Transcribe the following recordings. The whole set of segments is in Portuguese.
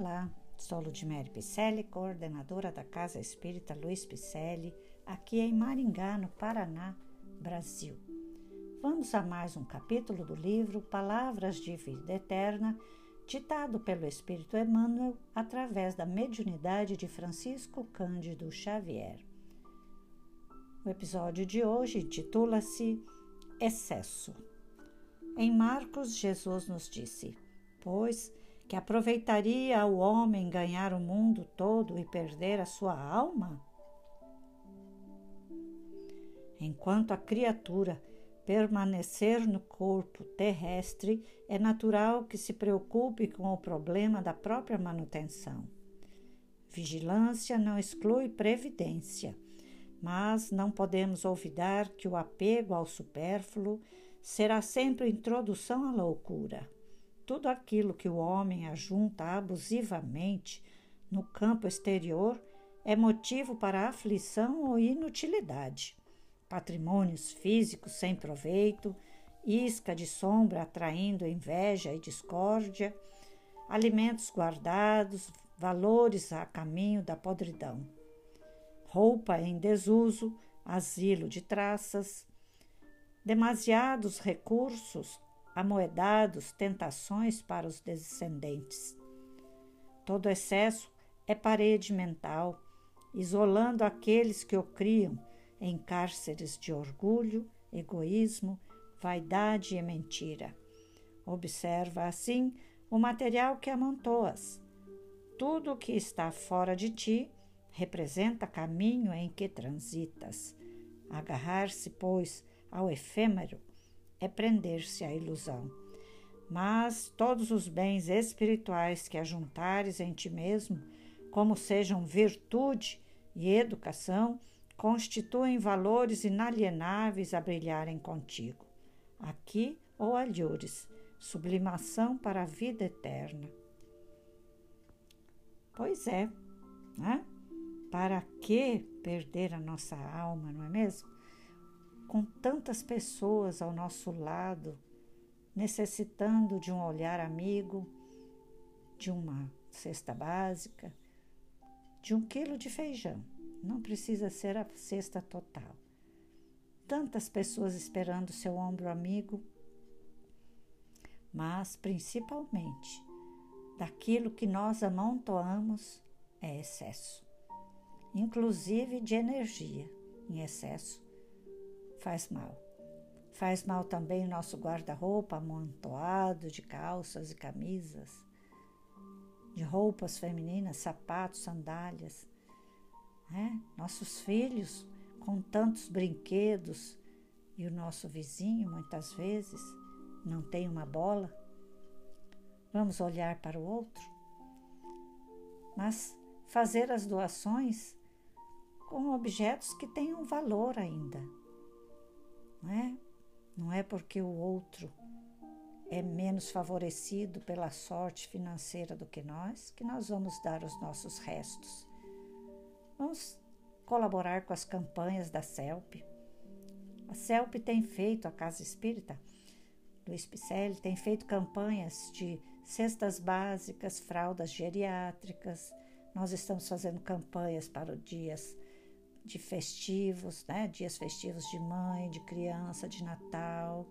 Olá, sou Ludmere Picelli, coordenadora da Casa Espírita Luiz Picelli, aqui em Maringá, no Paraná, Brasil. Vamos a mais um capítulo do livro Palavras de Vida Eterna, ditado pelo Espírito Emmanuel através da mediunidade de Francisco Cândido Xavier. O episódio de hoje intitula-se Excesso. Em Marcos, Jesus nos disse: Pois que aproveitaria o homem ganhar o mundo todo e perder a sua alma? Enquanto a criatura permanecer no corpo terrestre, é natural que se preocupe com o problema da própria manutenção. Vigilância não exclui previdência, mas não podemos olvidar que o apego ao supérfluo será sempre introdução à loucura. Tudo aquilo que o homem ajunta abusivamente no campo exterior é motivo para aflição ou inutilidade. Patrimônios físicos sem proveito, isca de sombra atraindo inveja e discórdia, alimentos guardados, valores a caminho da podridão, roupa em desuso, asilo de traças, demasiados recursos amoedados tentações para os descendentes. Todo excesso é parede mental, isolando aqueles que o criam em cárceres de orgulho, egoísmo, vaidade e mentira. Observa assim o material que amontoas. Tudo o que está fora de ti representa caminho em que transitas. Agarrar-se, pois, ao efêmero é prender-se à ilusão. Mas todos os bens espirituais que ajuntares em ti mesmo, como sejam virtude e educação, constituem valores inalienáveis a brilharem contigo, aqui ou alhures, sublimação para a vida eterna. Pois é, né? Para que perder a nossa alma, não é mesmo? Com tantas pessoas ao nosso lado, necessitando de um olhar amigo, de uma cesta básica, de um quilo de feijão. Não precisa ser a cesta total. Tantas pessoas esperando seu ombro amigo, mas principalmente daquilo que nós amontoamos é excesso, inclusive de energia em excesso faz mal. Faz mal também o nosso guarda-roupa amontoado de calças e camisas, de roupas femininas, sapatos, sandálias. Né? Nossos filhos com tantos brinquedos e o nosso vizinho, muitas vezes, não tem uma bola. Vamos olhar para o outro, mas fazer as doações com objetos que tenham valor ainda não é? Não é porque o outro é menos favorecido pela sorte financeira do que nós que nós vamos dar os nossos restos. Vamos colaborar com as campanhas da CELP. A CELP tem feito, a Casa Espírita, Luiz Picelli, tem feito campanhas de cestas básicas, fraldas geriátricas. Nós estamos fazendo campanhas para os dias de festivos, né? dias festivos de mãe, de criança, de Natal.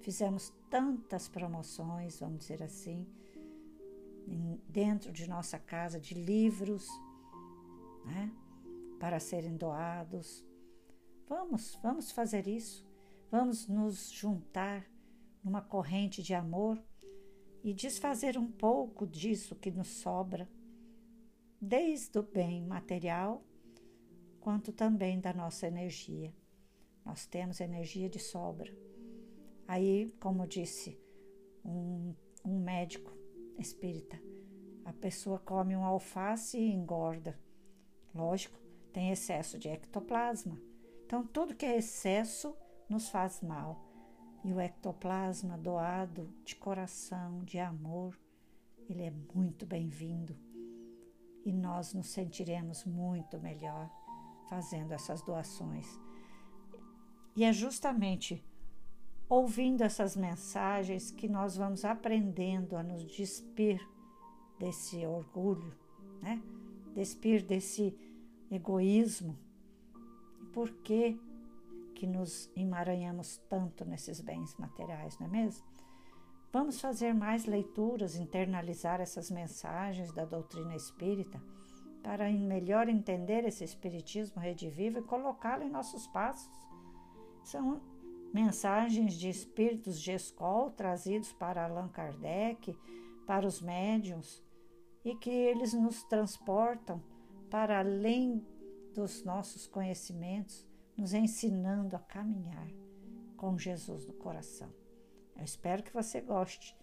Fizemos tantas promoções, vamos dizer assim, dentro de nossa casa, de livros né? para serem doados. Vamos, vamos fazer isso. Vamos nos juntar numa corrente de amor e desfazer um pouco disso que nos sobra, desde o bem material quanto também da nossa energia. Nós temos energia de sobra. Aí, como disse um, um médico espírita, a pessoa come um alface e engorda. Lógico, tem excesso de ectoplasma. Então, tudo que é excesso nos faz mal. E o ectoplasma doado de coração, de amor, ele é muito bem-vindo. E nós nos sentiremos muito melhor fazendo essas doações. E é justamente ouvindo essas mensagens que nós vamos aprendendo a nos despir desse orgulho, né? Despir desse egoísmo. Por que, que nos emaranhamos tanto nesses bens materiais, não é mesmo? Vamos fazer mais leituras, internalizar essas mensagens da doutrina espírita para melhor entender esse espiritismo redivivo e colocá-lo em nossos passos. São mensagens de espíritos de escola trazidos para Allan Kardec, para os médiums, e que eles nos transportam para além dos nossos conhecimentos, nos ensinando a caminhar com Jesus no coração. Eu espero que você goste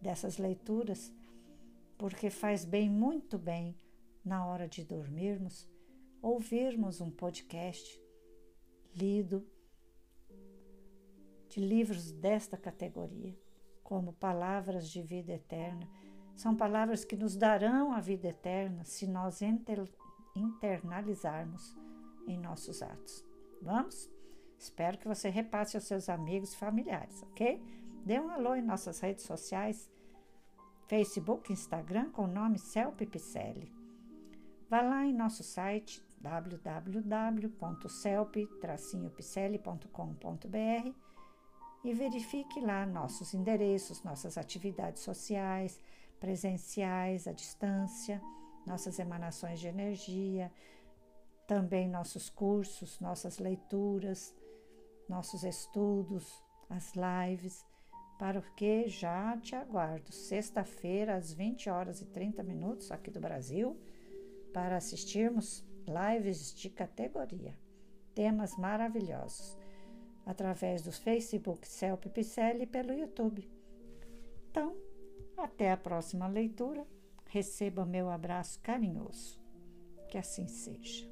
dessas leituras, porque faz bem, muito bem, na hora de dormirmos, ouvirmos um podcast lido de livros desta categoria, como Palavras de Vida Eterna. São palavras que nos darão a vida eterna se nós internalizarmos em nossos atos. Vamos? Espero que você repasse aos seus amigos e familiares, ok? Dê um alô em nossas redes sociais, Facebook, Instagram, com o nome Celpe Picelli. Vá lá em nosso site www.celpe-picelli.com.br e verifique lá nossos endereços, nossas atividades sociais, presenciais, à distância, nossas emanações de energia, também nossos cursos, nossas leituras, nossos estudos, as lives, para o que já te aguardo. Sexta-feira às 20 horas e 30 minutos aqui do Brasil para assistirmos lives de categoria, temas maravilhosos através do Facebook Celpe Picelli e pelo YouTube. Então, até a próxima leitura. Receba meu abraço carinhoso. Que assim seja.